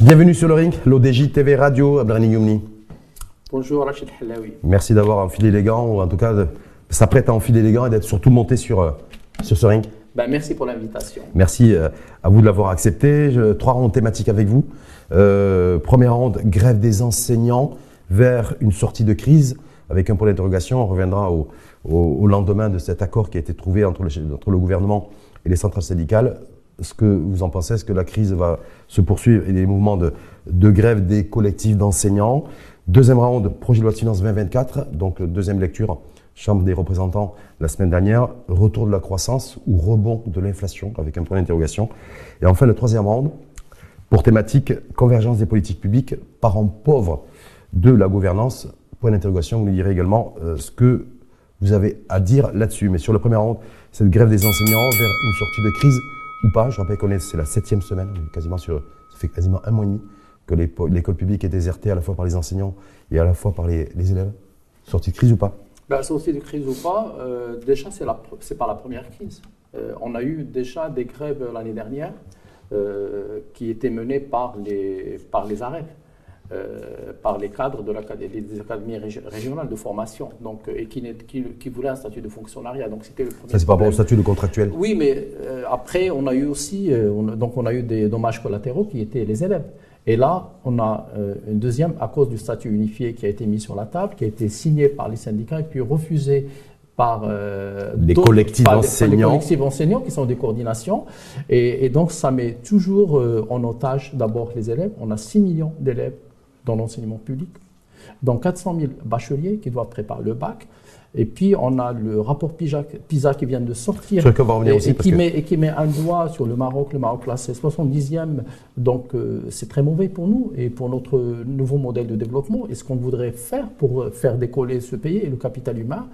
Bienvenue sur le ring, l'ODJ TV Radio, Abdelrani Youmni. Bonjour Rachid Halawi. Merci d'avoir enfilé les gants, ou en tout cas de s'apprêter à enfiler les gants et d'être surtout monté sur, euh, sur ce ring. Ben, merci pour l'invitation. Merci euh, à vous de l'avoir accepté. Je- trois rondes thématiques avec vous. Euh, première ronde, grève des enseignants vers une sortie de crise avec un point d'interrogation. On reviendra au, lendemain de cet accord qui a été trouvé entre le, gouvernement et les centrales syndicales. Ce que vous en pensez, est-ce que la crise va se poursuivre et des mouvements de, de grève des collectifs d'enseignants? Deuxième round, projet de loi de finances 2024, donc deuxième lecture, Chambre des représentants la semaine dernière, retour de la croissance ou rebond de l'inflation? Avec un point d'interrogation. Et enfin, le troisième round, pour thématique convergence des politiques publiques, parents pauvres de la gouvernance, point d'interrogation, vous nous direz également euh, ce que vous avez à dire là-dessus. Mais sur le premier round, cette grève des enseignants vers une sortie de crise ou pas. Je rappelle qu'on est, c'est la septième semaine, quasiment sur, ça fait quasiment un mois et demi que l'école publique est désertée à la fois par les enseignants et à la fois par les, élèves. Sortie de crise ou pas? Ben, sortie de crise ou pas, euh, déjà, c'est, la, c'est pas la première crise. Euh, on a eu déjà des grèves l'année dernière qui étaient menées par les arrêts, euh, par les cadres de des académies régi- régionales de formation, donc, euh, et qui, qui, qui voulaient un statut de fonctionnariat. Donc, c'était Ça, c'est par rapport au statut de contractuel. Oui, mais euh, après, on a eu aussi, on donc on a eu des dommages collatéraux qui étaient les élèves. Et là, on a une deuxième à cause du statut unifié qui a été mis sur la table, qui a été signé par les syndicats et puis refusé par euh, Les collectifs par par les d'enseignants. collectifs enseignants qui sont des coordinations. Et, et donc, ça met toujours euh, en otage d'abord les élèves. On a 6 millions d'élèves dans l'enseignement public, dont 400 000 bacheliers qui doivent préparer le bac. Et puis, on a le rapport PISA, PISA qui vient de sortir. Et, aussi, et parce qui met, et qui met un doigt sur le Maroc. Le Maroc, là, c'est 70e. Donc, euh, c'est très mauvais pour nous et pour notre nouveau modèle de développement et ce qu'on voudrait faire pour euh, faire décoller ce pays et le capital humain.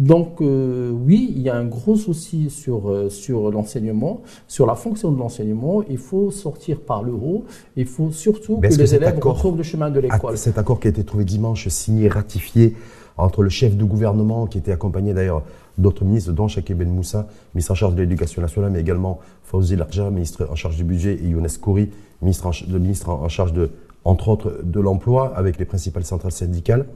Donc, euh, oui, il y a un gros souci sur, sur l'enseignement, sur la fonction de l'enseignement. Il faut sortir par le haut. Il faut surtout que les élèves accord- retrouvent le chemin de l'école. Cet accord qui a été trouvé dimanche, signé, ratifié entre le chef de gouvernement, qui était accompagné d'ailleurs d'autres ministres, dont Shakib Ben Moussa, ministre en charge de l'éducation nationale, mais également Fawzi Larja, ministre en charge du budget, et Younes Kouri, ministre en, charge de, entre autres, de l'emploi, avec les principales centrales syndicales.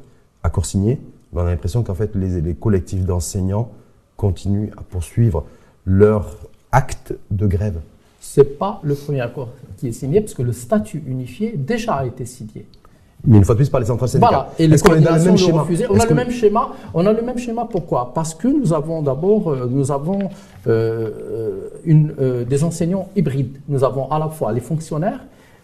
Accord signé. On a l'impression qu'en fait, les, les collectifs d'enseignants continuent à poursuivre leur acte de grève. C'est pas le premier accord qui est signé parce que le statut unifié déjà a été signé. Mais une fois de plus par les centrales syndicales. Voilà, et les qu'on est dans le même schéma. On a que- le même schéma. On a le même schéma. Pourquoi? Parce que nous avons d'abord, euh, nous avons euh, euh, une, euh, des enseignants hybrides. Nous avons à la fois les fonctionnaires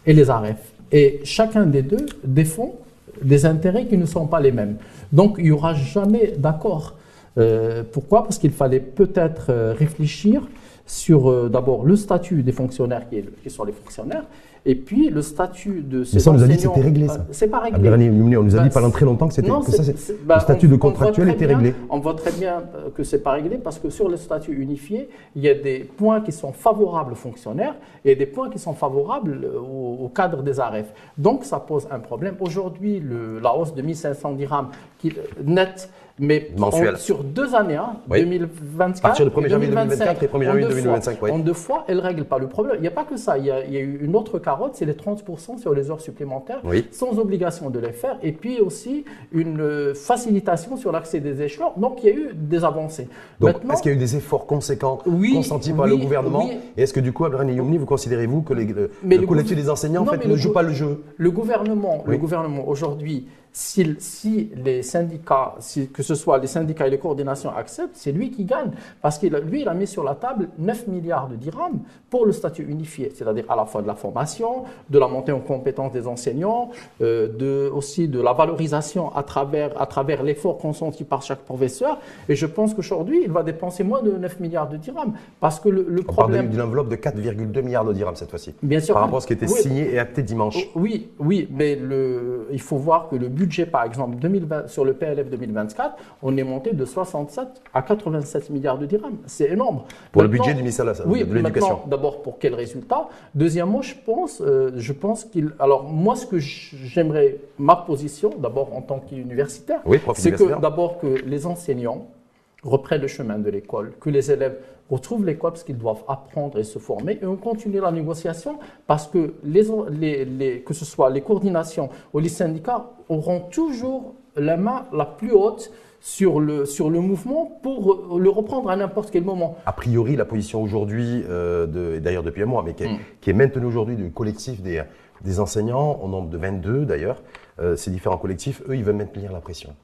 et les AREF. Et chacun des deux défend des intérêts qui ne sont pas les mêmes. Donc il n'y aura jamais d'accord. Euh, pourquoi? Parce qu'il fallait peut-être réfléchir sur euh, d'abord le statut des fonctionnaires qui, est- qui sont les fonctionnaires, et puis le statut de ces Mais ça, on nous a dit que c'était réglé, ça. Euh, C'est pas réglé. On nous a Bah, dit pendant très longtemps que c'était non, que ça, c'est- bah, le statut on- de contractuel était bien- réglé. On voit très bien euh, que c'est pas réglé parce que sur le statut unifié, il y a des points qui sont favorables aux fonctionnaires et des points qui sont favorables euh, au, au cadre des AREF. Donc ça pose un problème. Aujourd'hui, le- la hausse de 1500 dirhams qui, net, mais Mensuel. sur deux années, hein, Oui. 2024 À partir du 1er et janvier 2025, 2024 et 1er en janvier deux 2025, fois. oui. En deux fois, elle ne règle pas le problème. Il n'y a pas que ça. Il y a, il y a eu une autre carotte, c'est les 30% sur les heures supplémentaires, Oui. sans obligation de les faire. Et puis aussi une euh, facilitation sur l'accès des échelons. Donc il y a eu des avancées. Donc, est-ce qu'il y a eu des efforts conséquents consentis par le gouvernement. Et est-ce que du coup, Abdelrahim Youmni, vous considérez-vous que les- le, Mais le le collectif des enseignants en fait, ne joue pas le jeu? le gouvernement, le gouvernement aujourd'hui, si, si les syndicats, si- que ce soit les syndicats et les coordinations acceptent, c'est lui qui gagne. Parce que lui, il a mis sur la table 9 milliards de dirhams pour le statut unifié, c'est-à-dire à la fois de la formation, de la montée en compétence des enseignants, euh, de, aussi de la valorisation à travers, à travers l'effort consenti par chaque professeur. Et je pense qu'aujourd'hui, il va dépenser moins de 9 milliards de dirhams. Parce que le, le On parle d'une enveloppe de 4,2 milliards de dirhams cette fois-ci. Bien sûr. Par rapport à ce qui était Oui. signé et acté dimanche. Oui, oui, mais le, il faut voir que le budget, par exemple, 2020, sur le PLF 2024, on est monté de 67 à 87 milliards de dirhams. C'est énorme. Pour le budget du ministère de oui, de l'Éducation. D'abord, pour quel résultat? Deuxièmement, je pense, euh, je pense qu'il. Alors, moi, ce que j'aimerais, ma position, d'abord en tant qu'universitaire, Oui, c'est que d'abord que les enseignants reprennent le chemin de l'école, que les élèves retrouvent l'école parce qu'ils doivent apprendre et se former, et on continue la négociation parce que, les, que ce soit les coordinations ou les syndicats auront toujours la main la plus haute sur le, sur le mouvement pour le reprendre à n'importe quel moment. A priori, la position aujourd'hui, euh, d'ailleurs depuis un mois, mais qui est, mm. qui est maintenue aujourd'hui du collectif des, des enseignants, au nombre de 22 d'ailleurs, euh, ces différents collectifs, eux, ils veulent maintenir la pression.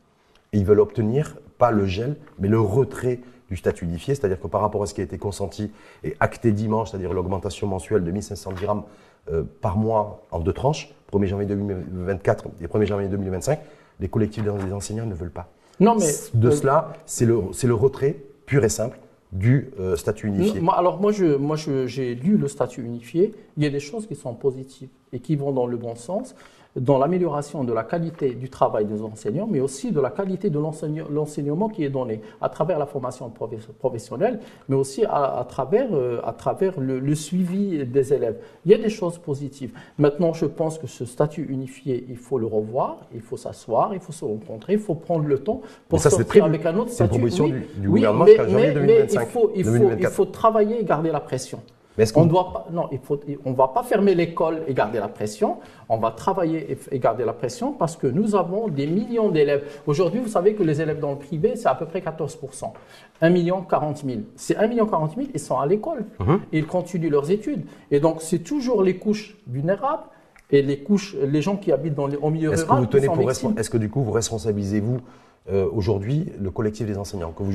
Et ils veulent obtenir, pas le gel, mais le retrait du statut unifié, c'est-à-dire que par rapport à ce qui a été consenti et acté dimanche, c'est-à-dire l'augmentation mensuelle de 1500 dirhams euh, par mois en deux tranches, 1er janvier 2024 et 1er janvier 2025, les collectifs des enseignants ne veulent pas. Non, mais de euh, cela, c'est le, le retrait pur et simple du euh, statut unifié. alors moi, je, moi j'ai lu le statut unifié. Il y a des choses qui sont positives et qui vont dans le bon sens dans l'amélioration de la qualité du travail des enseignants, mais aussi de la qualité de l'enseignement qui est donné à travers la formation professionnelle, mais aussi à, travers, euh, à travers le, suivi des élèves. Il y a des choses positives. Maintenant, je pense que ce statut unifié, il faut le revoir, il faut s'asseoir, il faut se rencontrer, il faut prendre le temps pour ça, sortir avec un autre statut. C'est proposition du, du, gouvernement mais, mais, 2025, mais il, faut, il, faut, il faut travailler et garder la pression on doit pas, non, il faut, on va pas fermer l'école et garder la pression. On va travailler et, garder la pression parce que nous avons des millions d'élèves. Aujourd'hui, vous savez que les élèves dans le privé, c'est à peu près 14% 1 million 40 000. C'est 1 million 40 000, ils sont à l'école. Mhm. Ils continuent leurs études. Et donc, c'est toujours les couches vulnérables et les couches, les gens qui habitent dans les, au milieu rural. Est-ce que vous tenez pour Est-ce que du coup, vous responsabilisez-vous euh, aujourd'hui le collectif des enseignants que vous,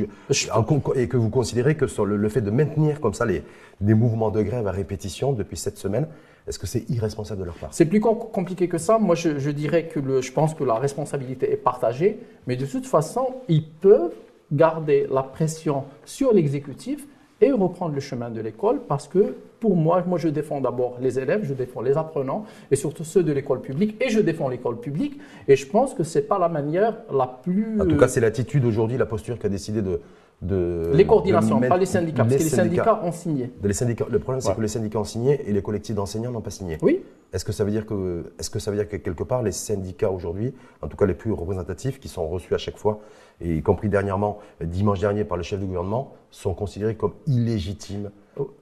et que vous considérez que sur le, fait de maintenir comme ça les, des mouvements de grève à répétition depuis cette semaine, est-ce que c'est irresponsable de leur part? C'est plus compliqué que ça. Moi, je, dirais que le, je pense que la responsabilité est partagée, mais de toute façon, ils peuvent garder la pression sur l'exécutif et reprendre le chemin de l'école parce que pour moi, moi je défends d'abord les élèves, je défends les apprenants et surtout ceux de l'école publique et je défends l'école publique. Et je pense que ce n'est pas la manière la plus... En tout cas, c'est l'attitude aujourd'hui, la posture qui a décidé de... de les coordinations, pas les syndicats, parce que les syndicats, ont signé. les syndicats, le problème, c'est que les syndicats ont signé et les collectifs d'enseignants n'ont pas signé. Oui. Est-ce que ça veut dire que, est-ce que ça veut dire que quelque part les syndicats aujourd'hui, en tout cas les plus représentatifs, qui sont reçus à chaque fois, et y compris dernièrement, dimanche dernier par le chef du gouvernement, sont considérés comme illégitimes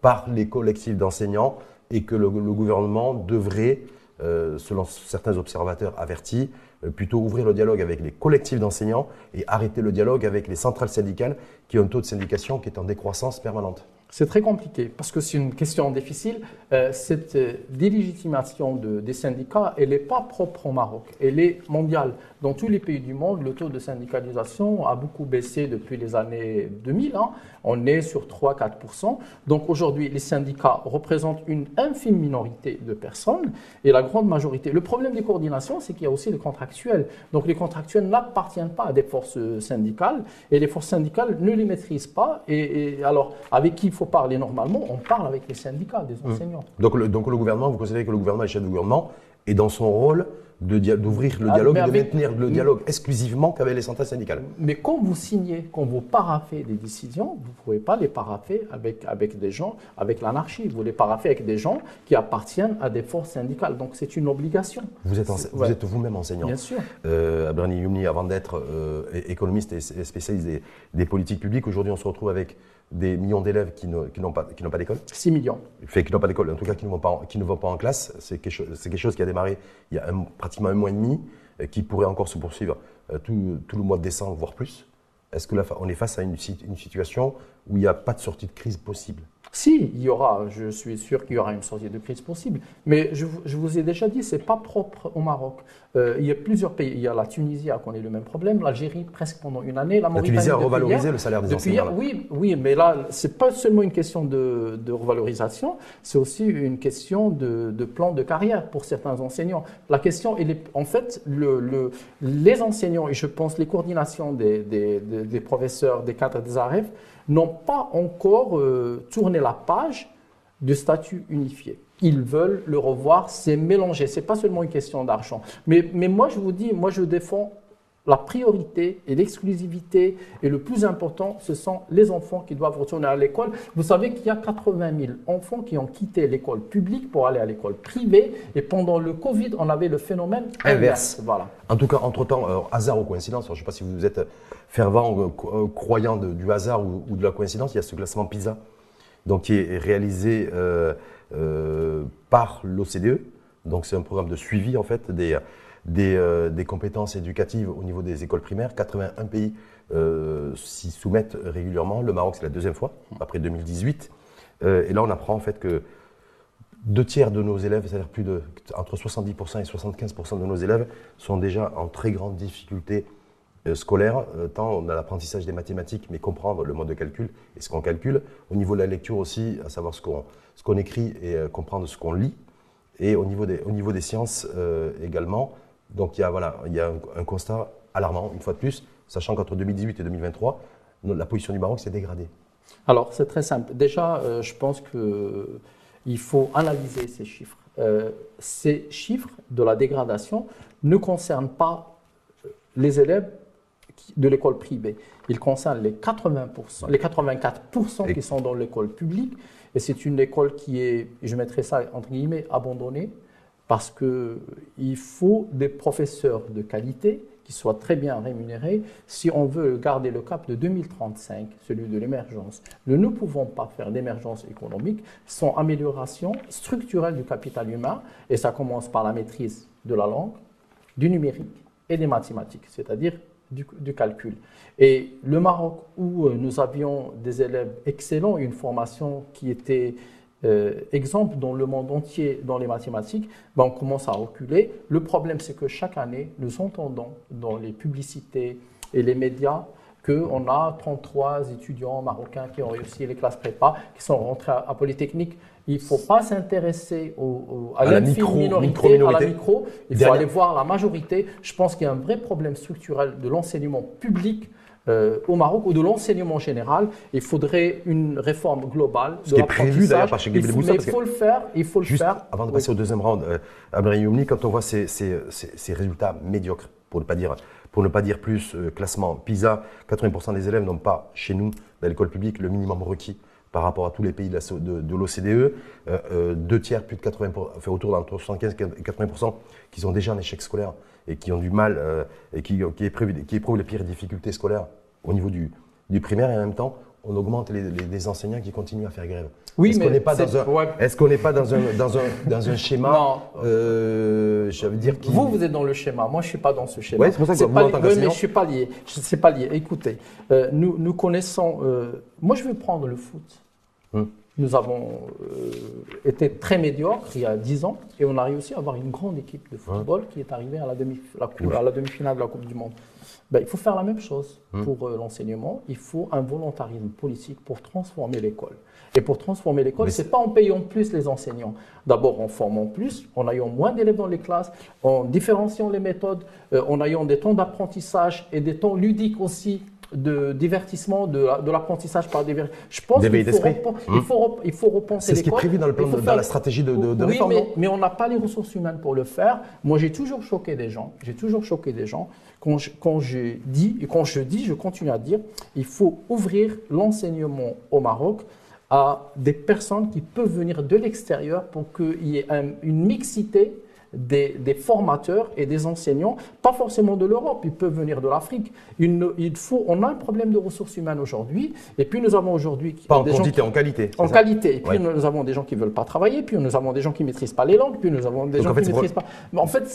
par les collectifs d'enseignants et que le, gouvernement devrait, euh, selon certains observateurs avertis, plutôt ouvrir le dialogue avec les collectifs d'enseignants et arrêter le dialogue avec les centrales syndicales qui ont un taux de syndication qui est en décroissance permanente. C'est très compliqué parce que c'est une question difficile. Euh, cette euh, délégitimation de, des syndicats, elle n'est pas propre au Maroc, elle est mondiale. Dans tous les pays du monde, le taux de syndicalisation a beaucoup baissé depuis les années 2000. Hein. On est sur 3-4%. Donc aujourd'hui, les syndicats représentent une infime minorité de personnes et la grande majorité. Le problème des coordinations, c'est qu'il y a aussi les contractuels. Donc les contractuels n'appartiennent pas à des forces syndicales et les forces syndicales ne les maîtrisent pas. Et, et alors, avec qui faut parler normalement, on parle avec les syndicats des mmh. enseignants. Donc, le, donc le gouvernement, vous considérez que le gouvernement est chef du gouvernement et dans son rôle d'ouvrir le ah, dialogue et de maintenir le dialogue exclusivement qu'avec les centrales syndicales. Mais quand vous signez, quand vous paraffez des décisions, vous ne pouvez pas les paraffer avec, avec des gens, avec l'anarchie. Vous les paraffez avec des gens qui appartiennent à des forces syndicales. Donc c'est une obligation. Vous êtes, vous êtes vous-même enseignant. Bien sûr. Euh, Abrani Youmni, avant d'être euh, économiste et spécialiste des, des politiques publiques, aujourd'hui on se retrouve avec des millions d'élèves qui n'ont pas, pas d'école 6 millions. Fait qui n'ont pas d'école, en tout cas qui ne vont pas, qui ne vont pas en classe. C'est quelque, quelque, chose qui a démarré il y a pratiquement un mois et demi, euh, qui pourrait encore se poursuivre euh, tout, tout, le mois de décembre, voire plus. Est-ce qu'on est face à une, une situation où il n'y a pas de sortie de crise possible si, il y aura, je suis sûr qu'il y aura une sortie de crise possible. Mais je, vous ai déjà dit, ce n'est pas propre au Maroc. Euh, il y a plusieurs pays. Il y a la Tunisie a connu le même problème, l'Algérie presque pendant une année. La, Tunisie a revalorisé le salaire des enseignants. oui, oui, mais là, ce n'est pas seulement une question de, revalorisation, c'est aussi une question de, plan de carrière pour certains enseignants. La question, est, en fait, le, les enseignants, et je pense les coordinations des, des professeurs, des cadres des AREF, n'ont pas encore euh, tourné la page du statut unifié. Ils veulent le revoir, c'est mélangé. C'est pas seulement une question d'argent. Mais, mais moi, je vous dis, moi, je défends la priorité et l'exclusivité et le plus important, ce sont les enfants qui doivent retourner à l'école. Vous savez qu'il y a 80 000 enfants qui ont quitté l'école publique pour aller à l'école privée et pendant le Covid, on avait le phénomène inverse. Voilà. En tout cas, entre-temps, hasard ou coïncidence, je ne sais pas si vous êtes fervent euh, euh, croyant du hasard ou, de la coïncidence, il y a ce classement PISA donc, qui est réalisé euh, par l'OCDE. Donc c'est un programme de suivi en fait des, compétences éducatives au niveau des écoles primaires. 81 pays s'y soumettent régulièrement. Le Maroc, c'est la deuxième fois, après 2018. et là, on apprend en fait que deux tiers de nos élèves, c'est-à-dire plus de entre 70% et 75% de nos élèves, sont déjà en très grande difficulté scolaire, euh, tant on a l'apprentissage des mathématiques, mais comprendre le mode de calcul et ce qu'on calcule. Au niveau de la lecture aussi, à savoir ce qu'on qu'on écrit et euh, comprendre ce qu'on lit. Et au niveau des, au niveau des sciences également. Donc il y a, voilà, il y a un, constat alarmant, une fois de plus, sachant qu'entre 2018 et 2023, la position du Maroc s'est dégradée. Alors c'est très simple. Déjà, je pense qu'il faut analyser ces chiffres. ces chiffres de la dégradation ne concernent pas les élèves de l'école privée. Il concerne les 80%, les 84% qui sont dans l'école publique. Et c'est une école qui est, je mettrai ça entre guillemets, abandonnée, parce qu'il faut des professeurs de qualité qui soient très bien rémunérés si on veut garder le cap de 2035, celui de l'émergence. Nous ne pouvons pas faire d'émergence économique sans amélioration structurelle du capital humain, et ça commence par la maîtrise de la langue, du numérique et des mathématiques, c'est-à-dire du, calcul. Et le Maroc, où euh, nous avions des élèves excellents, une formation qui était euh, exemple dans le monde entier dans les mathématiques, ben on commence à reculer. Le problème, c'est que chaque année, nous entendons dans les publicités et les médias qu'on a 33 étudiants marocains qui ont réussi les classes prépa, qui sont rentrés à Polytechnique. Il ne faut pas s'intéresser à, la micro, minorité, à la micro. Il faut aller voir la majorité. Je pense qu'il y a un vrai problème structurel de l'enseignement public euh, au Maroc ou de l'enseignement général. Il faudrait une réforme globale. Ce qui est prévu d'ailleurs par Cheikh Mais il faut le faire. Il faut le faire. Avant de passer au deuxième round, euh, quand on voit ces, ces, ces, résultats médiocres, pour ne pas dire, pour ne pas dire plus, euh, classement PISA, 80% des élèves n'ont pas chez nous, dans l'école publique, le minimum requis par rapport à tous les pays de, l'OCDE. Euh, euh, deux tiers, plus de 80%, enfin autour d'entre 75 et 80%, qui sont déjà en échec scolaire et qui ont du mal euh, et qui, éprouvent, les pires difficultés scolaires au niveau du primaire et en même temps, on augmente les, enseignants qui continuent à faire grève. Oui, est-ce qu'on n'est pas, dans un, est qu'on n'est pas dans un, dans un, dans un schéma non. Euh, je veux dire qui... Vous, vous êtes dans le schéma. Moi, je ne suis pas dans ce schéma. Oui, c'est pour ça que vous, pas en tant mais je ne suis pas lié. Pas lié. Écoutez, euh, nous, nous connaissons... Euh, moi, je vais prendre le foot. Hmm. Nous avons été très médiocres il y a 10 ans et on a réussi à avoir une grande équipe de football qui est arrivée à la demi-finale la demi de la Coupe du Monde. Ben, il faut faire la même chose hmm. pour euh, l'enseignement. Il faut un volontarisme politique pour transformer l'école. Et pour transformer l'école, ce n'est pas en payant plus les enseignants. D'abord en formant plus, en ayant moins d'élèves dans les classes, en différenciant les méthodes, euh, en ayant des temps d'apprentissage et des temps ludiques aussi de divertissement, de, l'apprentissage par divertissement. Je pense qu'il faut, il faut, il faut repenser C'est ce qui est prévu dans, le plan dans la stratégie de, de, oui, Mais, mais on n'a pas les ressources humaines pour le faire. Moi, j'ai toujours choqué des gens. J'ai toujours choqué des gens. Quand je, dis, et quand je dis, je continue à dire, il faut ouvrir l'enseignement au Maroc à des personnes qui peuvent venir de l'extérieur pour qu'il y ait une mixité des, formateurs et des enseignants, pas forcément de l'Europe, ils peuvent venir de l'Afrique. Il, faut, on a un problème de ressources humaines aujourd'hui, et puis nous avons aujourd'hui pas en quantité, en qualité. En qualité. Et puis nous avons des gens qui veulent pas travailler, puis nous avons des gens qui maîtrisent pas les langues, puis nous avons des gens qui ne maîtrisent pas. Mais en fait,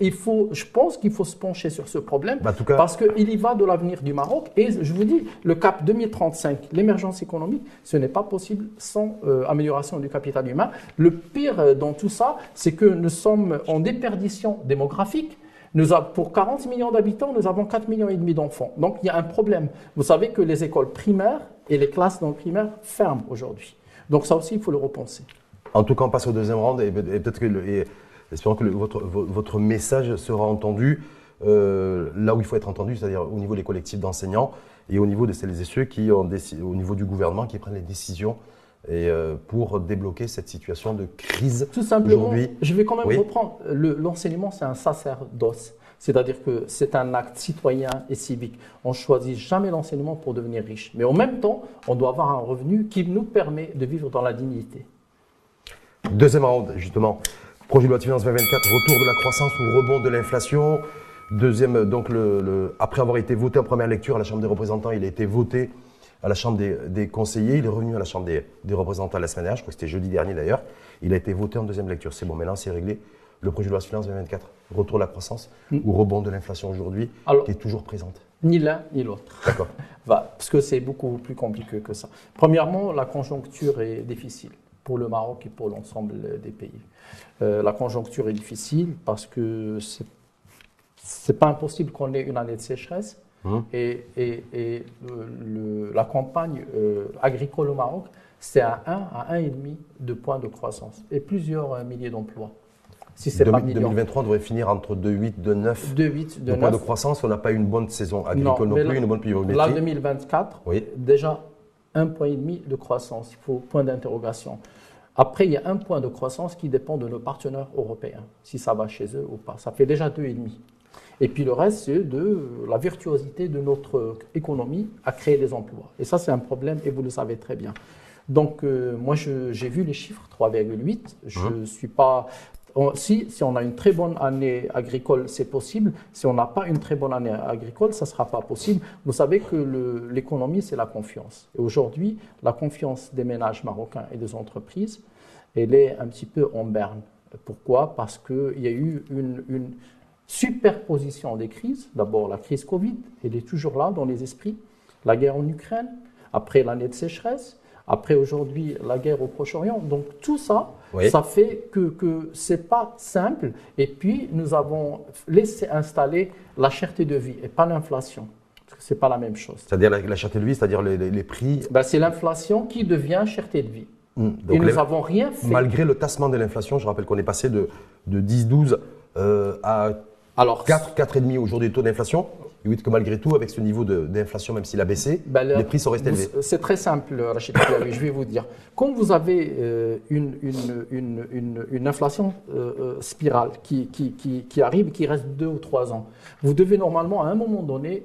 il faut, je pense qu'il faut se pencher sur ce problème bah, parce qu'il y va de l'avenir du Maroc. Et je vous dis, le cap 2035, l'émergence économique, ce n'est pas possible sans euh, amélioration du capital humain. Le pire euh, dans tout ça, c'est que nous sommes en déperdition démographique. Pour 40 millions d'habitants, nous avons 4 millions et demi d'enfants. Donc il y a un problème. Vous savez que les écoles primaires et les classes dans le primaire ferment aujourd'hui. Donc ça aussi, il faut le repenser. En tout cas, on passe au deuxième round et, peut-être que, espérons que votre, votre, message sera entendu euh, là où il faut être entendu, c'est-à-dire au niveau des collectifs d'enseignants et au niveau de celles et ceux qui ont au niveau du gouvernement qui prennent les décisions et euh, pour débloquer cette situation de crise Tout simplement, je vais quand même reprendre. L'enseignement, c'est un sacerdoce. C'est-à-dire que c'est un acte citoyen et civique. On ne choisit jamais l'enseignement pour devenir riche. Mais en même temps, on doit avoir un revenu qui nous permet de vivre dans la dignité. Deuxième round, justement. Projet de loi de finances 2024, retour de la croissance ou rebond de l'inflation. Deuxième, donc, le, après avoir été voté en première lecture à la Chambre des représentants, il a été voté à la Chambre des, conseillers. Il est revenu à la Chambre des, des, représentants la semaine dernière, je crois que c'était jeudi dernier d'ailleurs. Il a été voté en deuxième lecture. C'est bon, maintenant c'est réglé le projet de loi de finances 2024 Retour de la croissance mm. ou rebond de l'inflation aujourd'hui qui est toujours présente Ni l'un ni l'autre. D'accord. parce que c'est beaucoup plus compliqué que ça. Premièrement, la conjoncture est difficile pour le Maroc et pour l'ensemble des pays. Euh, la conjoncture est difficile parce que c'est c'est pas impossible qu'on ait une année de sécheresse. Mmh. Et, et, la campagne euh, agricole au Maroc, c'est à 1 à 1,5 de points de croissance et plusieurs euh, milliers d'emplois. Si c'est pas 2023 devrait finir entre 2,8 2,9 2,8 de points de croissance. On n'a pas une bonne saison agricole non, plus, une bonne pluviométrie. Là, 2024, oui. déjà un point et demi de croissance. Il faut point d'interrogation. Après, il y a un point de croissance qui dépend de nos partenaires européens, si ça va chez eux ou pas. Ça fait déjà 2,5. Et puis le reste, c'est de la virtuosité de notre économie à créer des emplois. Et ça, c'est un problème, et vous le savez très bien. Donc, euh, moi, j'ai vu les chiffres, 3,8. Je ne hein suis pas si, si on a une très bonne année agricole, c'est possible. Si on n'a pas une très bonne année agricole, ça ne sera pas possible. Vous savez que l'économie, c'est la confiance. Et aujourd'hui, la confiance des ménages marocains et des entreprises, elle est un petit peu en berne. Pourquoi? Parce qu'il y a eu une, une superposition des crises. D'abord, la crise Covid, elle est toujours là dans les esprits. La guerre en Ukraine, après l'année de sécheresse, après aujourd'hui la guerre au Proche-Orient. Donc tout ça, ça fait que, que ce n'est pas simple. Et puis nous avons laissé installer la cherté de vie et pas l'inflation. Ce n'est pas la même chose. C'est-à-dire la, cherté de vie, c'est-à-dire les, prix ben, C'est l'inflation qui devient cherté de vie. Hmm. et nous n'avons rien fait. Malgré le tassement de l'inflation, je rappelle qu'on est passé de, de 10-12 euh, à alors, 4, 4,5 aujourd'hui de taux d'inflation. Et oui, que malgré tout, avec ce niveau d'inflation, même s'il a baissé, ben, les prix sont restés élevés. C'est très simple, Rachid je vais vous dire. Quand vous avez euh, une, une, une, une, inflation euh, euh, spirale qui, qui, qui, qui, arrive, qui reste 2 ou 3 ans, vous devez normalement, à un moment donné,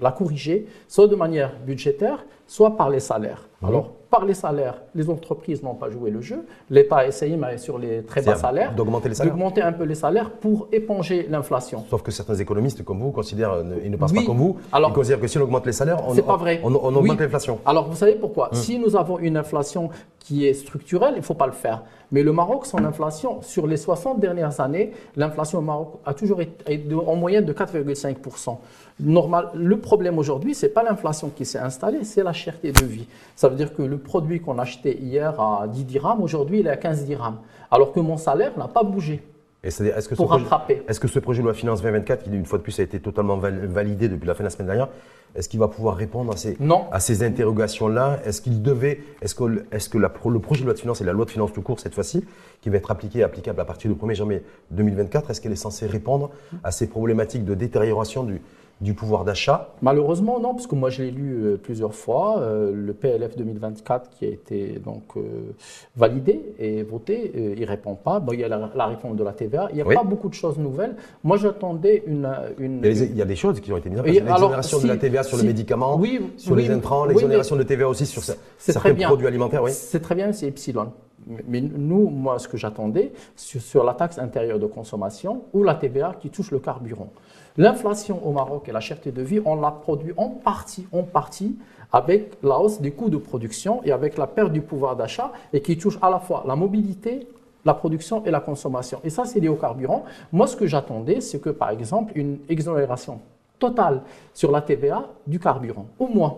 la corriger, soit de manière budgétaire, soit par les salaires. Mhm. Alors, par les salaires, les entreprises n'ont pas joué le jeu. L'État a essayé, mais sur les très bas salaires, d'augmenter les salaires, d'augmenter un peu les salaires pour éponger l'inflation. Sauf que certains économistes comme vous considèrent, euh, ils ne pensent pas comme vous, ils considèrent que si on augmente les salaires, on, pas vrai. on, augmente l'inflation. Alors vous savez pourquoi? Hum. Si nous avons une inflation qui est structurelle, il ne faut pas le faire. Mais le Maroc, son inflation, sur les 60 dernières années, l'inflation au Maroc a toujours été en moyenne de 4,5% normal. Le problème aujourd'hui, ce n'est pas l'inflation qui s'est installée, c'est la cherté de vie. Ça veut dire que le produit qu'on achetait hier à 10 dirhams, aujourd'hui, il est à 15 dirhams. Alors que mon salaire n'a pas bougé. est-ce que, pour rattraper. est-ce que ce projet de loi finance 2024, qui une fois de plus a été totalement validé depuis la fin de la semaine dernière, est-ce qu'il va pouvoir répondre à ces, à ces interrogations-là? Est-ce qu'il devait, est-ce que, le projet de loi de finance et la loi de finance tout court cette fois-ci, qui va être appliquée et applicable à partir du 1er janvier 2024, est-ce qu'elle est censée répondre à ces problématiques de détérioration du, du pouvoir d'achat Malheureusement, non, parce que moi je l'ai lu euh, plusieurs fois. Euh, le PLF 2024 qui a été donc euh, validé et voté, il répond pas. Bon, il y a la, réforme de la TVA. Il n'y a pas beaucoup de choses nouvelles. Moi j'attendais une, une, il, y a des choses qui ont été mises en place. L'exonération de la TVA sur le médicament, sur les intrants, l'exonération de TVA aussi sur certains produits alimentaires. Oui. C'est très bien, c'est Epsilon. Mais nous, moi, ce que j'attendais, sur, sur la taxe intérieure de consommation ou la TVA qui touche le carburant. L'inflation au Maroc et la cherté de vie, on l'a produit en partie, en partie avec la hausse des coûts de production et avec la perte du pouvoir d'achat et qui touche à la fois la mobilité, la production et la consommation. Et ça, c'est lié au carburant. Moi, ce que j'attendais, c'est que, par exemple, une exonération totale sur la TVA du carburant, au moins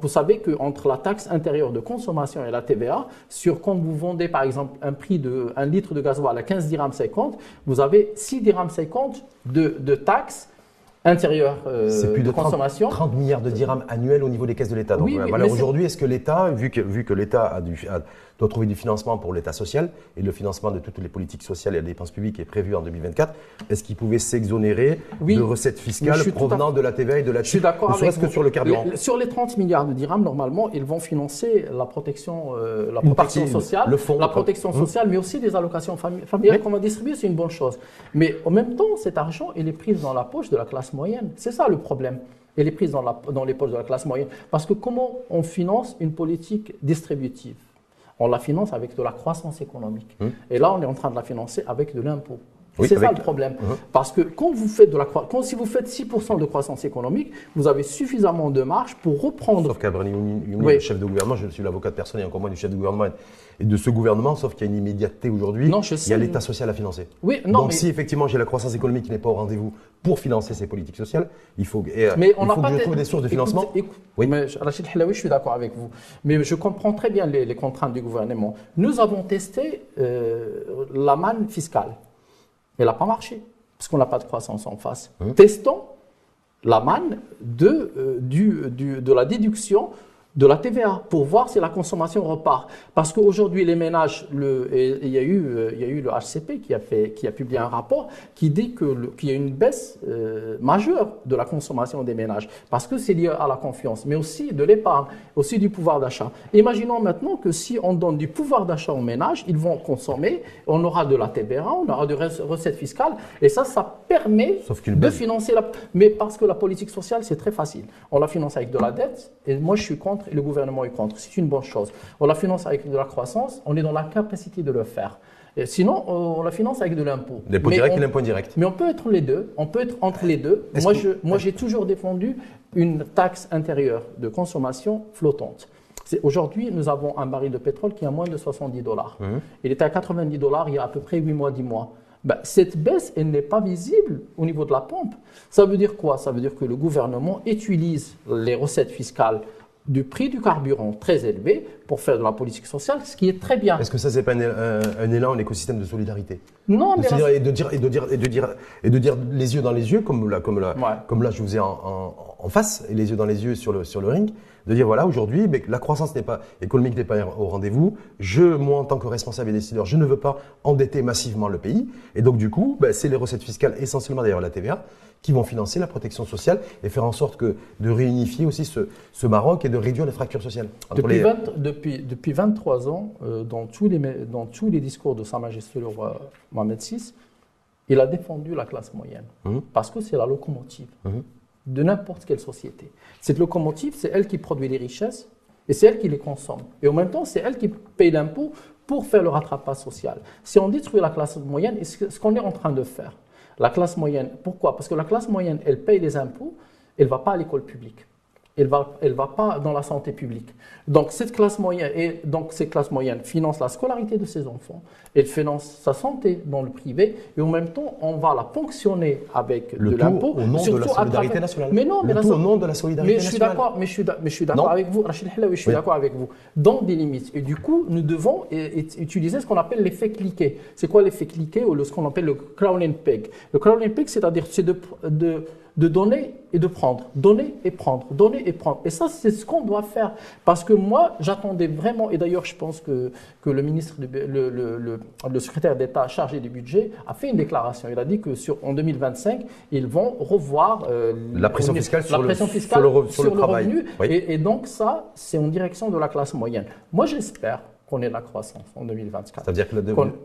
vous savez qu'entre la taxe intérieure de consommation et la TVA, sur quand vous vendez par exemple un prix de un litre de gasoil à 15 dirhams 50, vous avez 6 dirhams 50 de, de taxes intérieures euh, plus de, consommation. 30, milliards de dirhams annuels au niveau des caisses de l'État. Donc oui, voilà, aujourd'hui, est-ce que l'État, vu que, vu que l'État a, doit trouver du financement pour l'État social et le financement de toutes les politiques sociales et les dépenses publiques est prévu en 2024. Est-ce qu'il pouvait s'exonérer de recettes fiscales provenant de la TVA et de la Je suis d'accord avec que sur le carburant Sur les 30 milliards de dirhams, normalement, ils vont financer la protection, euh, la protection sociale, le fonds, la protection hum. sociale, mais aussi des allocations familiales qu'on va distribuer, c'est une bonne chose. Mais en même temps, cet argent, il est pris dans la poche de la classe moyenne. C'est ça le problème elle est prise dans, la, dans les poches de la classe moyenne. Parce que comment on finance une politique distributive? On la finance avec de la croissance économique. Hum. Et là, on est en train de la financer avec de l'impôt c'est ça le problème. Uh-huh. Parce que quand vous faites de la quand, si vous faites 6% de croissance économique, vous avez suffisamment de marge pour reprendre. Sauf qu'Abrani oui. chef de gouvernement, je suis l'avocat de personne et encore moins du chef de gouvernement et de ce gouvernement, sauf qu'il y a une immédiateté aujourd'hui. Non, je sais. Il y a l'État social à financer. Oui, non, Donc si effectivement j'ai la croissance économique qui n'est pas au rendez-vous pour financer ces politiques sociales, il faut, euh, mais on il faut que je trouve des sources de financement. oui, mais Rachid Hilawi, je suis d'accord avec vous. Mais je comprends très bien les, contraintes du gouvernement. Nous avons testé euh, la manne fiscale. Elle n'a pas marché, parce qu'on n'a pas de croissance en face. Hein Testons la manne de, euh, du, du, de la déduction de la TVA pour voir si la consommation repart. Parce qu'aujourd'hui, les ménages, le, il, y a eu, euh, il y a eu le HCP qui a, fait, qui a publié un rapport qui dit qu'il y a une baisse euh, majeure de la consommation des ménages. Parce que c'est lié à la confiance, mais aussi de l'épargne, aussi du pouvoir d'achat. Imaginons maintenant que si on donne du pouvoir d'achat aux ménages, ils vont consommer, on aura de la TVA, on aura de recettes fiscales, et ça, ça permet de financer la... Mais parce que la politique sociale, c'est très facile. On la finance avec de la dette, et moi, je suis contre le gouvernement est contre. C'est une bonne chose. On la finance avec de la croissance, on est dans la capacité de le faire. Et sinon, on la finance avec de l'impôt. L'impôt direct et l'impôt indirect. Mais on peut être les deux. On peut être entre les deux. Moi, je, moi, j'ai toujours défendu une taxe intérieure de consommation flottante. Aujourd'hui, nous avons un baril de pétrole qui est à moins de 70 dollars. Mmh. Il était à 90 dollars il y a à peu près 8 mois, 10 mois. Ben, cette baisse, elle n'est pas visible au niveau de la pompe. Ça veut dire quoi? Ça veut dire que le gouvernement utilise les recettes fiscales du prix du carburant très élevé pour faire de la politique sociale, ce qui est très bien. Est-ce que ça, c'est pas un, élan, un écosystème de solidarité? Non, mais. et, de dire, et, de dire, et, de dire, et de dire les yeux dans les yeux, comme là, comme là, comme là je vous ai en, en, face, et les yeux dans les yeux sur le, sur le ring, de dire voilà, aujourd'hui, la croissance n'est pas, économique n'est pas au rendez-vous. Je, moi, en tant que responsable et décideur, je ne veux pas endetter massivement le pays. Et donc, du coup, ben, c'est les recettes fiscales, essentiellement d'ailleurs la TVA, qui vont financer la protection sociale et faire en sorte que de réunifier aussi ce, ce Maroc et de réduire les fractures sociales. Depuis, depuis, depuis 23 ans, euh, dans, tous les, dans tous les discours de Sa Majesté le roi Mohamed VI, il a défendu la classe moyenne mmh. parce que c'est la locomotive mmh. De n'importe quelle société. Cette locomotive, c'est elle qui produit les richesses et c'est elle qui les consomme. Et en même temps, c'est elle qui paye l'impôt pour faire le rattrapage social. Si on détruit la classe moyenne, ce qu'on est en train de faire, la classe moyenne, pourquoi? Parce que la classe moyenne, elle paye les impôts, elle ne va pas à l'école publique elle ne va, elle va pas dans la santé publique. Donc cette classe moyenne, et donc cette classe moyenne finance la scolarité de ses enfants, elle finance sa santé dans le privé, et en même temps, on va la ponctionner avec le de l'impôt. au nom de la solidarité nationale. Mais non, le mais tout au nom de la solidarité mais je suis d'accord, mais je suis, mais je suis d'accord avec vous, Rachid Hilawi, je suis d'accord avec vous, dans des limites. Et du coup, nous devons utiliser ce qu'on appelle l'effet cliqué. C'est quoi l'effet cliqué ou ce qu'on appelle le crowning peg? Le crowning peg, c'est-à-dire c'est de, de de donner et de prendre, donner et prendre, donner et prendre. Et ça, c'est ce qu'on doit faire. Parce que moi, j'attendais vraiment, et d'ailleurs, je pense que, que le ministre, le, le, le, secrétaire d'État chargé du budget a fait une déclaration. Il a dit que sur, en 2025, ils vont revoir euh, la pression fiscale, sur, le, fiscale sur le, revenu. Et, et donc, ça, c'est en direction de la classe moyenne. Moi, j'espère qu'on ait la croissance en 2024. C'est-à-dire que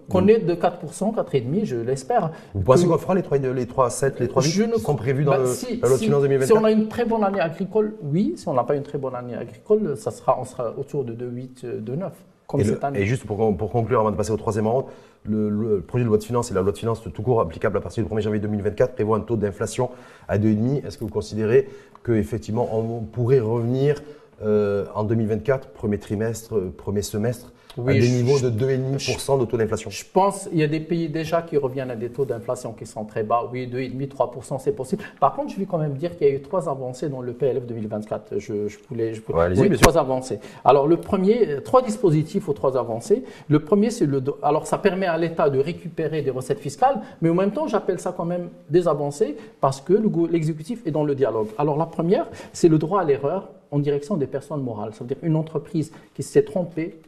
qu'on est de 4%, 4,5%, je l'espère. Vous pensez qu'on fera les 3, les 3, 7, les 3, 8 qui sont prévus dans bah, le, si, la loi de finances 2024 Si on a une très bonne année agricole, oui. Si on n'a pas une très bonne année agricole, ça sera, on sera autour de 2,8, 2,9. Comme et, cette année. et juste pour, pour, conclure, avant de passer au troisième rang, le, projet de loi de finances et la loi de finances tout court applicable à partir du 1er janvier 2024 prévoit un taux d'inflation à 2,5. Est-ce que vous considérez qu'effectivement on pourrait revenir euh, en 2024, premier trimestre, premier semestre, oui, à des niveaux de 2,5% de taux d'inflation. Je pense qu'il y a des pays déjà qui reviennent à des taux d'inflation qui sont très bas. Oui, 2,5-3%, c'est possible. Par contre, je vais quand même dire qu'il y a eu trois avancées dans le PLF 2024. Je, je voulais, je oui, trois avancées. Alors, le premier, trois dispositifs aux trois avancées. Le premier, c'est le. Alors, ça permet à l'État de récupérer des recettes fiscales, mais en même temps, j'appelle ça quand même des avancées parce que l'exécutif est dans le dialogue. Alors, la première, c'est le droit à l'erreur en direction des personnes morales. Ça veut dire une entreprise qui s'est trompée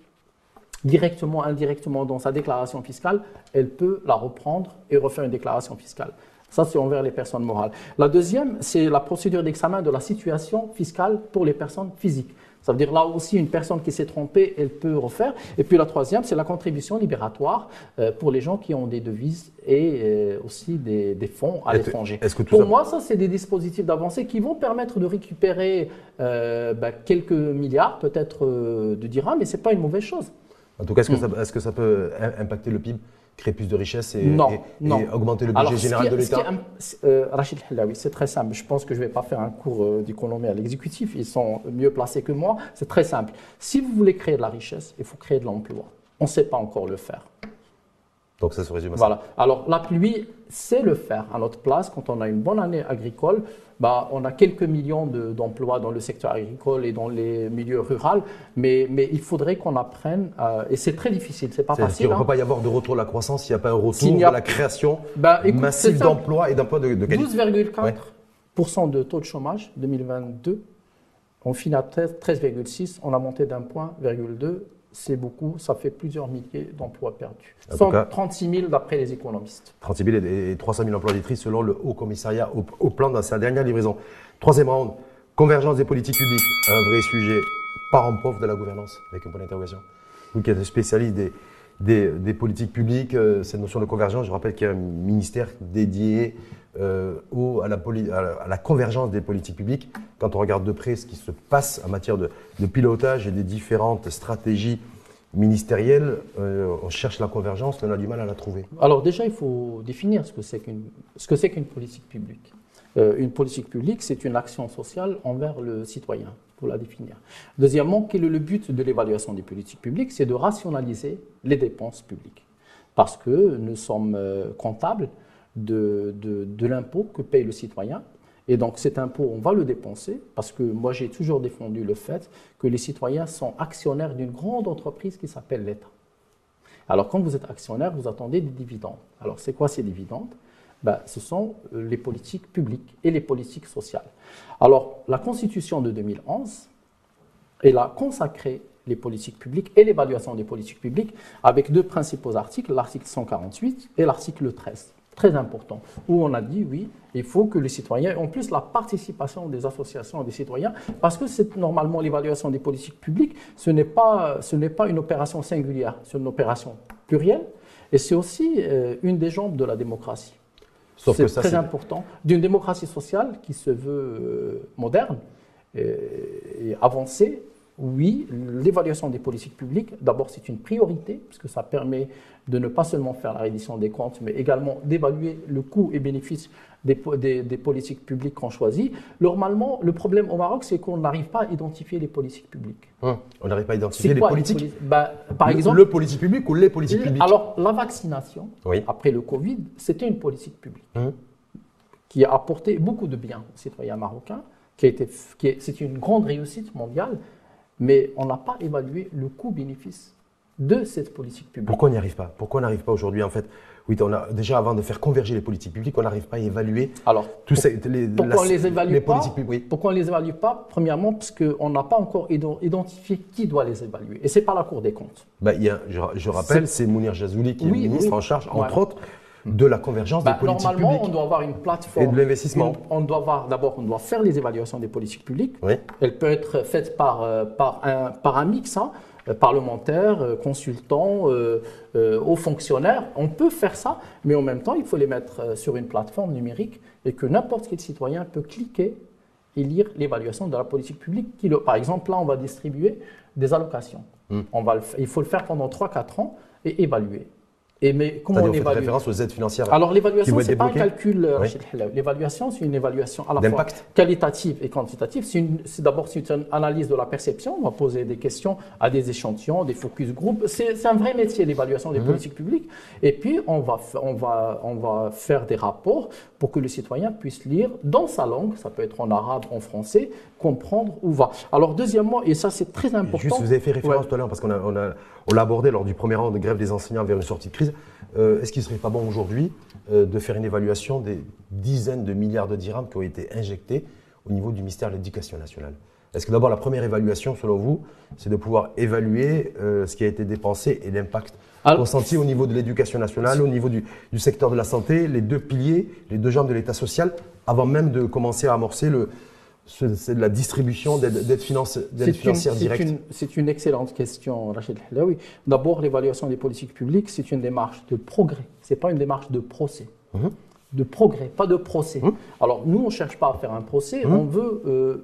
directement, indirectement dans sa déclaration fiscale, elle peut la reprendre et refaire une déclaration fiscale. Ça, c'est envers les personnes morales. La deuxième, c'est la procédure d'examen de la situation fiscale pour les personnes physiques. Ça veut dire là aussi, une personne qui s'est trompée, elle peut refaire. Et puis la troisième, c'est la contribution libératoire euh, pour les gens qui ont des devises et euh, aussi des, fonds à l'étranger. Pour moi, ça, c'est des dispositifs d'avancée qui vont permettre de récupérer euh, bah, quelques milliards peut-être de dirhams, mais ce n'est pas une mauvaise chose. En tout cas, est-ce que, mm. est que, ça peut impacter le PIB créer plus de richesse et, augmenter le budget général de l'État euh, Rachid Hilawi, c'est très simple. Je pense que je ne vais pas faire un cours euh, d'économie à l'exécutif. Ils sont mieux placés que moi. C'est très simple. Si vous voulez créer de la richesse, il faut créer de l'emploi. On ne sait pas encore le faire. Donc ça se résume à ça. Voilà. Alors la pluie, c'est le faire à notre place quand on a une bonne année agricole. Bah, on a quelques millions d'emplois dans le secteur agricole et dans les milieux ruraux, mais, mais il faudrait qu'on apprenne, euh, et c'est très difficile, c'est pas facile. Il ne peut hein. pas y avoir de retour à la croissance s'il n'y a pas un retour à la création bah, massive d'emplois et d'emplois de, de, qualité. 12,4% de taux de chômage 2022. On finit à 13,6%, on a monté d'un point, 2 c'est beaucoup, ça fait plusieurs milliers d'emplois perdus. 136 000 d'après les économistes. 36 000 et 300 000 emplois détruits selon le Haut Commissariat au, plan dans sa dernière livraison. Troisième round, convergence des politiques publiques, un vrai sujet, parent pauvre de la gouvernance, avec un point d'interrogation. Vous qui êtes spécialiste des, des, politiques publiques, euh, cette notion de convergence, je rappelle qu'il y a un ministère dédié euh, au, à, la convergence des politiques publiques. Quand on regarde de près ce qui se passe en matière de, pilotage et des différentes stratégies ministérielles, euh, on cherche la convergence, on a du mal à la trouver. Alors déjà, il faut définir ce que c'est qu'une, ce que politique publique. Euh, une politique publique, c'est une action sociale envers le citoyen, pour la définir. Deuxièmement, quel est le but de l'évaluation des politiques publiques? C'est de rationaliser les dépenses publiques. Parce que nous sommes comptables, de, de, l'impôt que paye le citoyen. Et donc cet impôt, on va le dépenser, parce que moi j'ai toujours défendu le fait que les citoyens sont actionnaires d'une grande entreprise qui s'appelle l'État. Alors quand vous êtes actionnaire, vous attendez des dividendes. Alors c'est quoi ces dividendes? Ben, Ce sont euh, les politiques publiques et les politiques sociales. Alors la Constitution de 2011, elle a consacré les politiques publiques et l'évaluation des politiques publiques avec deux principaux articles, l'article 148 et l'article 13 très important, où on a dit oui, il faut que les citoyens, en plus la participation des associations des citoyens, parce que c'est normalement l'évaluation des politiques publiques, ce n'est pas, ce n'est pas une opération singulière, c'est une opération plurielle, et c'est aussi euh, une des jambes de la démocratie. C'est très important. D'une démocratie sociale qui se veut euh, moderne et avancée, oui, l'évaluation des politiques publiques, d'abord c'est une priorité, puisque ça permet de ne pas seulement faire la reddition des comptes, mais également d'évaluer le coût et bénéfice des, politiques publiques qu'on choisit. Normalement, le problème au Maroc, c'est qu'on n'arrive pas à identifier les politiques publiques. Hum, on n'arrive pas à identifier les politiques bah, Par le, exemple, le politique public ou les politiques publiques Alors, la vaccination, après le Covid, c'était une politique publique hum. qui a apporté beaucoup de bien aux citoyens marocains, qui, a été, c'est une grande réussite mondiale mais on n'a pas évalué le coût-bénéfice de cette politique publique. Pourquoi on n'y arrive pas? Pourquoi on n'arrive pas aujourd'hui en fait? Oui, on a déjà avant de faire converger les politiques publiques, on n'arrive pas à évaluer. Alors, les, pourquoi on les évalue pas Pourquoi on les évalue pas? Premièrement, parce qu'on n'a pas encore identifié qui doit les évaluer, et c'est pas la Cour des comptes. Bah, il y a, je, rappelle, c'est Mounir Jazouli qui est ministre en charge, entre autres de la convergence des bah, politiques publiques. Normalement, on doit avoir une plateforme. Et de l'investissement. On doit avoir, d'abord, on doit faire les évaluations des politiques publiques. Oui. Elle peut être faite par, euh, par, un, par un mix, hein, euh, parlementaire, euh, consultant, hauts fonctionnaires. On peut faire ça, mais en même temps, il faut les mettre sur une plateforme numérique et que n'importe quel citoyen peut cliquer et lire l'évaluation de la politique publique. Qui, par exemple, là, on va distribuer des allocations. Hmm. On va il faut le faire pendant 3-4 ans et évaluer. Et mais comment on, évalue référence aux aides financières Alors l'évaluation, c'est pas un calcul. Euh, l'évaluation, c'est une évaluation à la fois qualitative et quantitative. C'est d'abord une analyse de la perception. On va poser des questions à des échantillons, des focus group. C'est un vrai métier l'évaluation des mhm. politiques publiques. Et puis on va on va on va faire des rapports pour que le citoyen puisse lire dans sa langue. Ça peut être en arabe, en français, comprendre où va. Alors deuxièmement, et ça c'est très important. Juste, vous avez fait référence tout à l'heure parce qu'on a, on a, on l'a abordé lors du premier rang de grève des enseignants vers une sortie de crise. Euh, est-ce qu'il ne serait pas bon aujourd'hui euh, de faire une évaluation des dizaines de milliards de dirhams qui ont été injectés au niveau du ministère de l'Éducation nationale? Est-ce que d'abord la première évaluation, selon vous, c'est de pouvoir évaluer euh, ce qui a été dépensé et l'impact consenti au niveau de l'éducation nationale, au niveau du, du secteur de la santé, les deux piliers, les deux jambes de l'État social, avant même de commencer à amorcer le, c'est de la distribution d'aide financière directe c'est une excellente question, Rachid Hlaoui. D'abord, l'évaluation des politiques publiques, c'est une démarche de progrès. Ce n'est pas une démarche de procès. Mhm. De progrès, pas de procès. Alors, nous, on ne cherche pas à faire un procès. On veut. euh,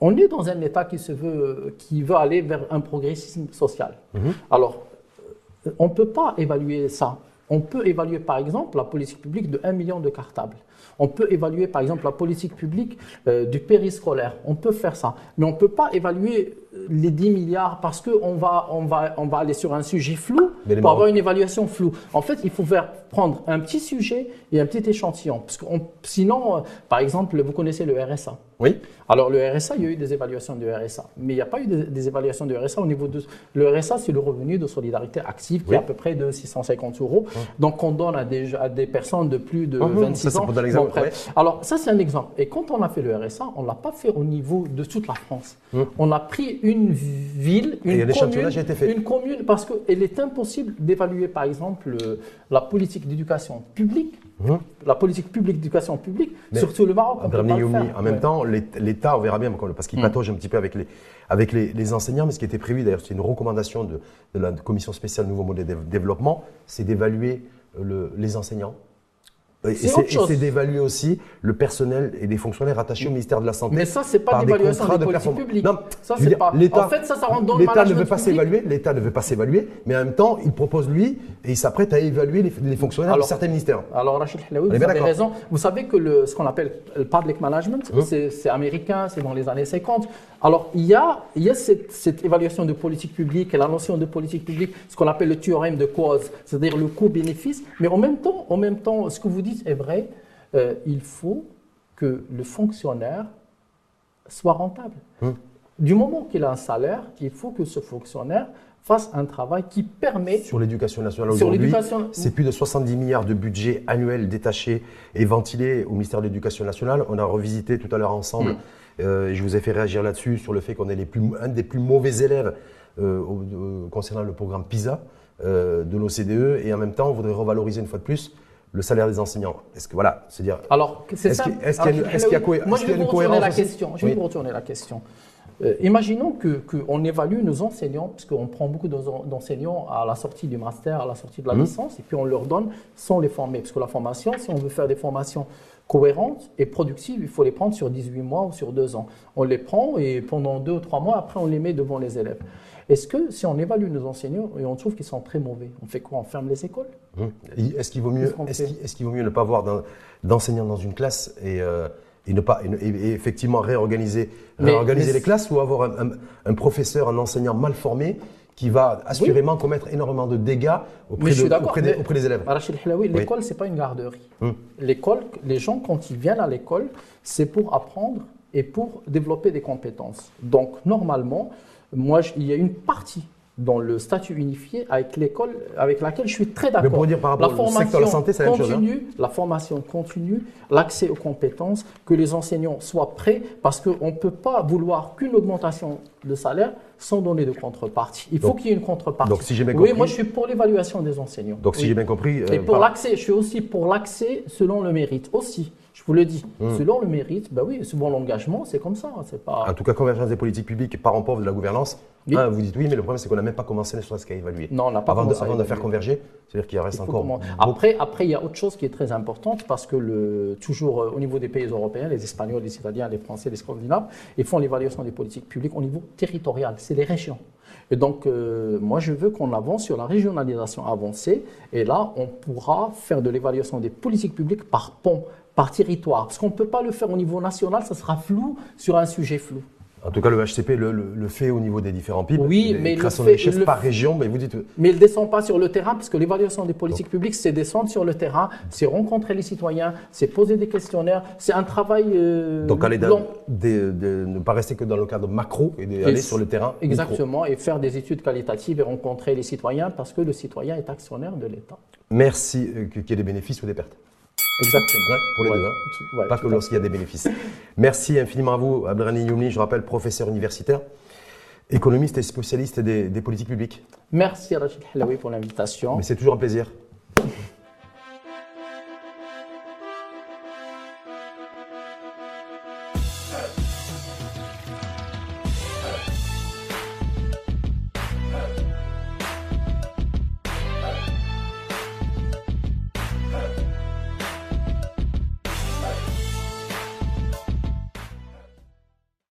on est dans un État qui, se veut, qui veut aller vers un progressisme social. Alors, euh, on ne peut pas évaluer ça. On peut évaluer, par exemple, la politique publique de 1 million de cartables. On peut évaluer, par exemple, la politique publique euh, du périscolaire. On peut faire ça. Mais on ne peut pas évaluer euh, les 10 milliards parce qu'on va, on va, on va aller sur un sujet flou Mais pour avoir une évaluation floue. En fait, il faut faire, prendre un petit sujet et un petit échantillon. Parce que sinon, euh, par exemple, vous connaissez le RSA. Oui Alors le RSA, il y a eu des évaluations du RSA, mais il n'y a pas eu des, des évaluations du RSA au niveau de... Le RSA, c'est le revenu de solidarité active qui est à peu près de 650 euros. Donc on donne à des, à des personnes de plus de Mhm, 26 ça, c'est ans. Ouais. Alors ça, c'est un exemple. Et quand on a fait le RSA, on ne l'a pas fait au niveau de toute la France. Mhm. On a pris une ville, une commune, été une parce qu'il est impossible d'évaluer, par exemple, euh, la politique d'éducation publique, Mhm. la politique publique d'éducation publique, Mais, surtout le Maroc. on peut Abdelrahmane pas le Youmi, faire. en même Ouais. temps, l'État- on verra bien, parce qu'il Mm. patauge un petit peu avec les, avec les, les enseignants, mais ce qui était prévu, d'ailleurs, c'est une recommandation de, de la commission spéciale Nouveau Modèle de Développement, c'est d'évaluer euh, le- les enseignants. Et C'est d'évaluer aussi le personnel et les fonctionnaires attachés au ministère de la Santé. Mais ça, c'est pas par des des de politiques publiques. Non, ça, c'est pas. l'État- En fait, ça, ça rentre dans le L'État ne veut pas s'évaluer, l'État ne veut pas s'évaluer, mais en même temps, il propose lui et il s'apprête à évaluer les, les fonctionnaires Alors, de certains ministères. Alors, Rachid vous avez raison. Vous savez que le, ce qu'on appelle le public management, c'est c'est américain, c'est dans les années 50. Alors, il y a, il y a cette, cette évaluation de politique publique et la notion de politique publique, ce qu'on appelle le théorème de cause, c'est-à-dire le coût-bénéfice. Mais en même temps, en même temps, ce que vous dites est vrai. Euh, il faut que le fonctionnaire soit rentable. Hum. Du moment qu'il a un salaire, il faut que ce fonctionnaire fasse un travail qui permet Sur l'éducation nationale aujourd'hui, c'est plus de 70 milliards de budget annuel détaché et ventilé au ministère de l'Éducation nationale. On a revisité tout à l'heure ensemble, Mm. euh, et je vous ai fait réagir là-dessus, sur le fait qu'on est les plus, un des plus mauvais élèves euh, euh, concernant le programme PISA euh, de l'OCDE, et en même temps, on voudrait revaloriser une fois de plus le salaire des enseignants. Est-ce que voilà, Alors, c'est Est-ce ça. qu'il- est-ce qu'il y a une- Alors, est-ce qu'il y a cohé- Moi, est-ce je vais a vous retourner la question. Je vais Oui. vous retourner la question. Euh, imaginons que qu'on évalue nos enseignants, parce qu'on prend beaucoup d'en- d'enseignants à la sortie du master, à la sortie de la Mhm. licence, et puis on leur donne sans les former. Parce que la formation, si on veut faire des formations cohérentes et productives, il faut les prendre sur 18 mois ou sur 2 ans. On les prend et pendant 2 ou 3 mois, après, on les met devant les élèves. Est-ce que si on évalue nos enseignants et on trouve qu'ils sont très mauvais, on fait quoi? On ferme les écoles? Hum. Est-ce qu'il vaut mieux, est-ce fait? qu'il, est-ce qu'il vaut mieux ne pas avoir d'enseignants dans une classe et, euh, et ne pas et, effectivement réorganiser, réorganiser mais les classes ou avoir un, un- un professeur, un enseignant mal formé qui va assurément commettre énormément de dégâts auprès, de- auprès des, auprès des élèves? Rachid l'école, c'est pas une garderie. Hum. L'école, les gens, quand ils viennent à l'école, c'est pour apprendre et pour développer des compétences. Donc, normalement, moi, je- il y a une partie dans le statut unifié avec l'école, avec laquelle je suis très d'accord. pour dire par rapport au secteur de la santé, c'est la même chose, hein. continue, La formation continue, l'accès aux compétences, que les enseignants soient prêts, parce qu'on ne peut pas vouloir qu'une augmentation de salaire sans donner de contrepartie. Il faut qu'il y ait une contrepartie. donc, si j'ai bien oui, compris- moi, je suis pour l'évaluation des enseignants. Donc si Oui. j'ai bien compris, euh, Et pour par- l'accès, je suis aussi pour l'accès selon le mérite aussi. Je vous le dis, Hmm. selon le mérite, bah oui, selon l'engagement, c'est comme ça. C'est pas. en tout cas convergence des politiques publiques et parents pauvres de la gouvernance, Oui. hein, vous dites oui, mais le problème c'est qu'on n'a même pas commencé ne serait-ce qu'à évaluer. Non, on n'a pas avant de, commencé à avant de faire converger, c'est-à-dire qu'il reste encore comment- Après, après, il y a autre chose qui est très importante parce que le, toujours euh, au niveau des pays européens, les Espagnols, les Italiens, les Français, les Scandinaves, ils font l'évaluation des politiques publiques au niveau territorial. C'est les régions. Et donc, euh, moi, je veux qu'on avance sur la régionalisation avancée. Et là, on pourra faire de l'évaluation des politiques publiques par pont, par territoire. Parce qu'on ne peut pas le faire au niveau national, ça sera flou sur un sujet flou. En tout cas, le HCP le, le- le fait au niveau des différents PIB. Oui, mais le fait- le- par région, mais vous dites Mais il ne descend pas sur le terrain, parce que l'évaluation des politiques publiques, c'est descendre sur le terrain, c'est rencontrer les citoyens, c'est poser des questionnaires, c'est un travail euh, Donc, aller dans- ne pas rester que dans le cadre macro et d'aller sur le terrain. micro. Exactement, et faire des études qualitatives et rencontrer les citoyens, parce que le citoyen est actionnaire de l'État. Merci, euh, qu'il y ait des bénéfices ou des pertes. Exactement. Ouais, pour les Ouais. deux. hein. Ouais, Pas que lorsqu'il y a des bénéfices. Merci infiniment à vous, Abdelrani Youmni, je rappelle professeur universitaire, économiste et spécialiste des, des politiques publiques. Merci Rachid Halawi pour l'invitation. Mais c'est toujours un plaisir.